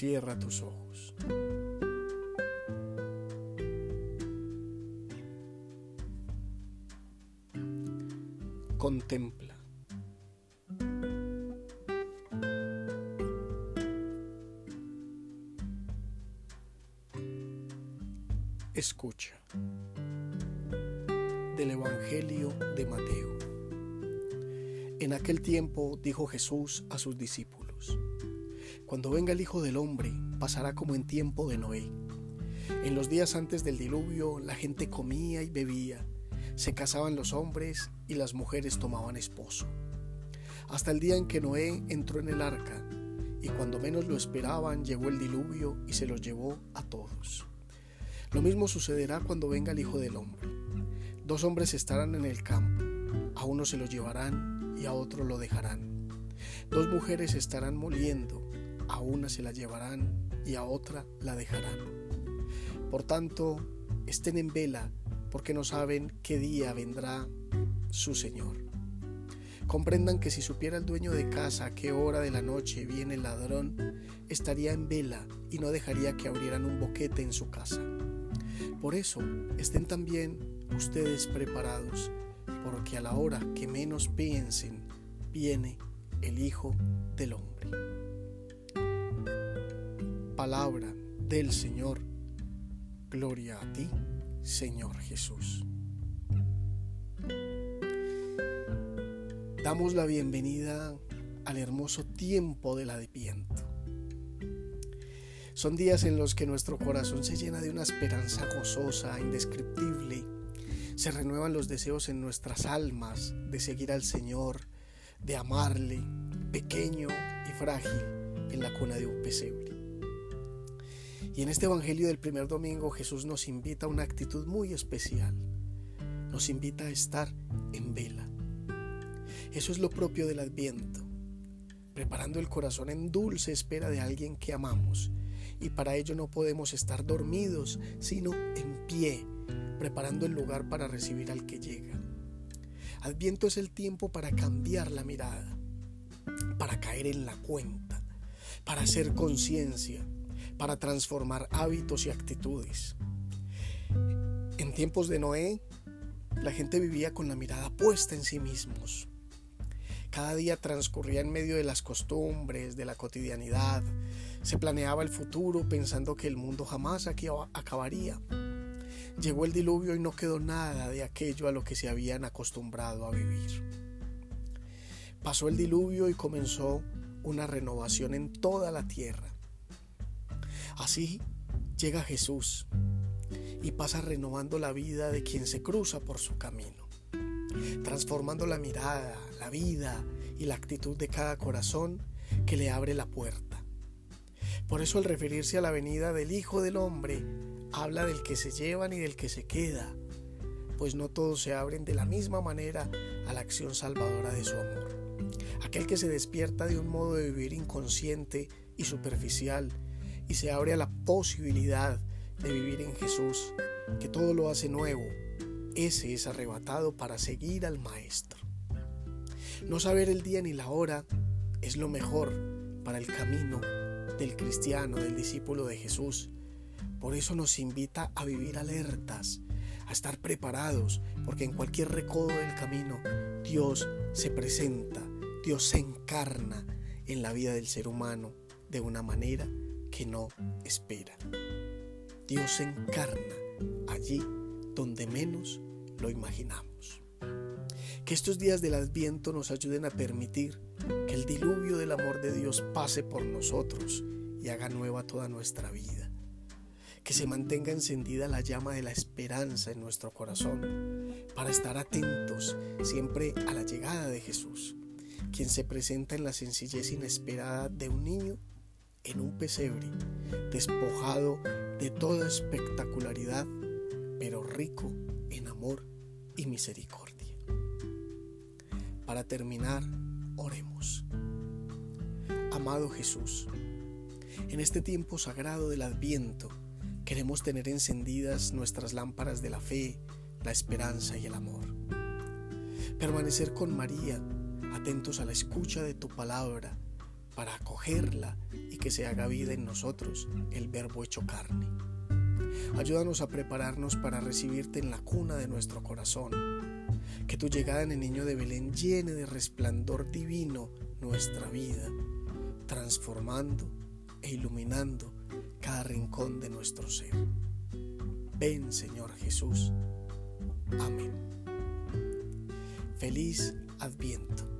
Cierra tus ojos. Contempla. Escucha. Del Evangelio de Mateo. En aquel tiempo dijo Jesús a sus discípulos, Cuando venga el Hijo del Hombre, pasará como en tiempo de Noé. En los días antes del diluvio, la gente comía y bebía, se casaban los hombres y las mujeres tomaban esposo. Hasta el día en que Noé entró en el arca, y cuando menos lo esperaban, llegó el diluvio y se los llevó a todos. Lo mismo sucederá cuando venga el Hijo del Hombre. Dos hombres estarán en el campo, a uno se lo llevarán y a otro lo dejarán. Dos mujeres estarán moliendo, a una se la llevarán y a otra la dejarán. Por tanto, estén en vela, porque no saben qué día vendrá su Señor. Comprendan que si supiera el dueño de casa a qué hora de la noche viene el ladrón, estaría en vela y no dejaría que abrieran un boquete en su casa. Por eso estén también ustedes preparados, porque a la hora que menos piensen, viene el Hijo del Hombre. Palabra del Señor. Gloria a ti, Señor Jesús. Damos la bienvenida al hermoso tiempo del Adviento son días en los que nuestro corazón se llena de una esperanza gozosa, indescriptible. Se renuevan los deseos en nuestras almas de seguir al Señor, de amarle, pequeño y frágil, en la cuna de un pesebre. Y en este Evangelio del primer domingo Jesús nos invita a una actitud muy especial. Nos invita a estar en vela. Eso es lo propio del Adviento, preparando el corazón en dulce espera de alguien que amamos y para ello no podemos estar dormidos, sino en pie, preparando el lugar para recibir al que llega. Adviento es el tiempo para cambiar la mirada, para caer en la cuenta, para hacer conciencia, para transformar hábitos y actitudes. En tiempos de Noé, la gente vivía con la mirada puesta en sí mismos. Cada día transcurría en medio de las costumbres, de la cotidianidad, se planeaba el futuro pensando que el mundo jamás aquí acabaría. Llegó el diluvio y no quedó nada de aquello a lo que se habían acostumbrado a vivir. Pasó el diluvio y comenzó una renovación en toda la tierra. Así llega Jesús y pasa renovando la vida de quien se cruza por su camino, transformando la mirada, la vida y la actitud de cada corazón que le abre la puerta por eso al referirse a la venida del Hijo del Hombre, habla del que se llevan y del que se queda, pues no todos se abren de la misma manera a la acción salvadora de su amor. Aquel que se despierta de un modo de vivir inconsciente y superficial y se abre a la posibilidad de vivir en Jesús, que todo lo hace nuevo, ese es arrebatado para seguir al Maestro. No saber el día ni la hora es lo mejor para el camino del cristiano, del discípulo de Jesús. Por eso nos invita a vivir alertas, a estar preparados, porque en cualquier recodo del camino Dios se presenta, Dios se encarna en la vida del ser humano de una manera que no espera. Dios se encarna allí donde menos lo imaginamos. Que estos días del Adviento nos ayuden a permitir que el diluvio del amor de Dios pase por nosotros y haga nueva toda nuestra vida. Que se mantenga encendida la llama de la esperanza en nuestro corazón para estar atentos siempre a la llegada de Jesús, quien se presenta en la sencillez inesperada de un niño en un pesebre, despojado de toda espectacularidad, pero rico en amor y misericordia. Para terminar, oremos. Amado Jesús, en este tiempo sagrado del Adviento, queremos tener encendidas nuestras lámparas de la fe, la esperanza y el amor. Permanecer con María, atentos a la escucha de tu palabra, para acogerla y que se haga vida en nosotros el verbo hecho carne. Ayúdanos a prepararnos para recibirte en la cuna de nuestro corazón. Que tu llegada en el niño de Belén llene de resplandor divino nuestra vida, transformando e iluminando cada rincón de nuestro ser. Ven Señor Jesús. Amén. Feliz Adviento.